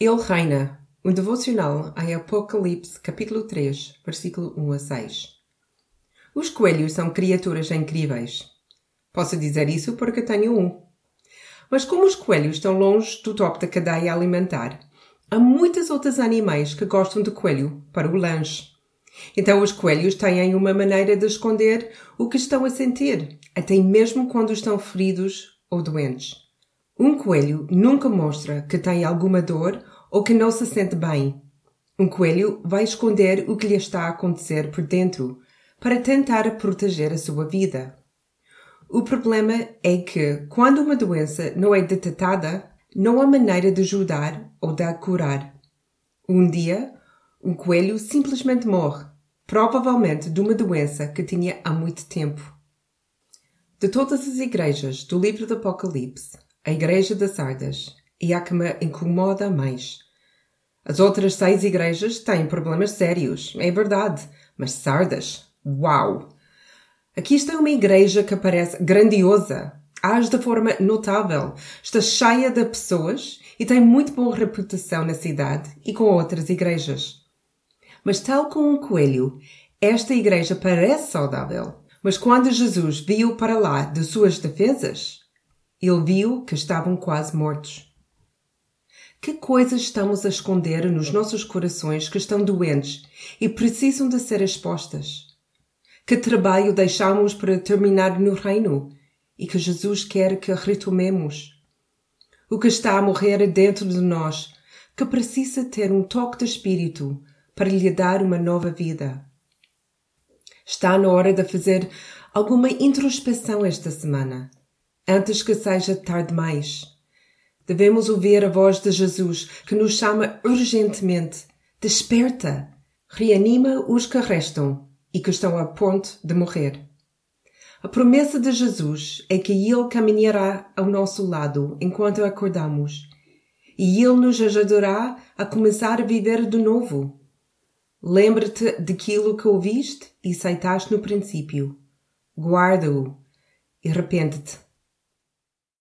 Ele reina. Um devocional em Apocalipse, capítulo 3, versículo 1 a 6. Os coelhos são criaturas incríveis. Posso dizer isso porque tenho um. Mas como os coelhos estão longe do topo da cadeia alimentar, há muitos outros animais que gostam de coelho para o lanche. Então os coelhos têm uma maneira de esconder o que estão a sentir, até mesmo quando estão feridos ou doentes. Um coelho nunca mostra que tem alguma dor ou que não se sente bem. Um coelho vai esconder o que lhe está a acontecer por dentro para tentar proteger a sua vida. O problema é que, quando uma doença não é detectada, não há maneira de ajudar ou de a curar. Um dia, um coelho simplesmente morre, provavelmente de uma doença que tinha há muito tempo. De todas as igrejas do livro do Apocalipse, a Igreja de Sardas e a que me incomoda mais. As outras seis igrejas têm problemas sérios, é verdade, mas Sardas, uau! Aqui está uma igreja que parece grandiosa, age de forma notável, está cheia de pessoas e tem muito boa reputação na cidade e com outras igrejas. Mas tal como um coelho, esta igreja parece saudável. Mas quando Jesus viu para lá de suas defesas, ele viu que estavam quase mortos. Que coisas estamos a esconder nos nossos corações que estão doentes e precisam de ser expostas? Que trabalho deixamos para terminar no reino e que Jesus quer que retomemos? O que está a morrer dentro de nós, que precisa ter um toque de espírito para lhe dar uma nova vida. Está na hora de fazer alguma introspeção esta semana antes que seja tarde demais. Devemos ouvir a voz de Jesus que nos chama urgentemente. Desperta! Reanima os que restam e que estão a ponto de morrer. A promessa de Jesus é que Ele caminhará ao nosso lado enquanto acordamos e Ele nos ajudará a começar a viver de novo. Lembra-te daquilo que ouviste e aceitaste no princípio. Guarda-o e arrepende-te.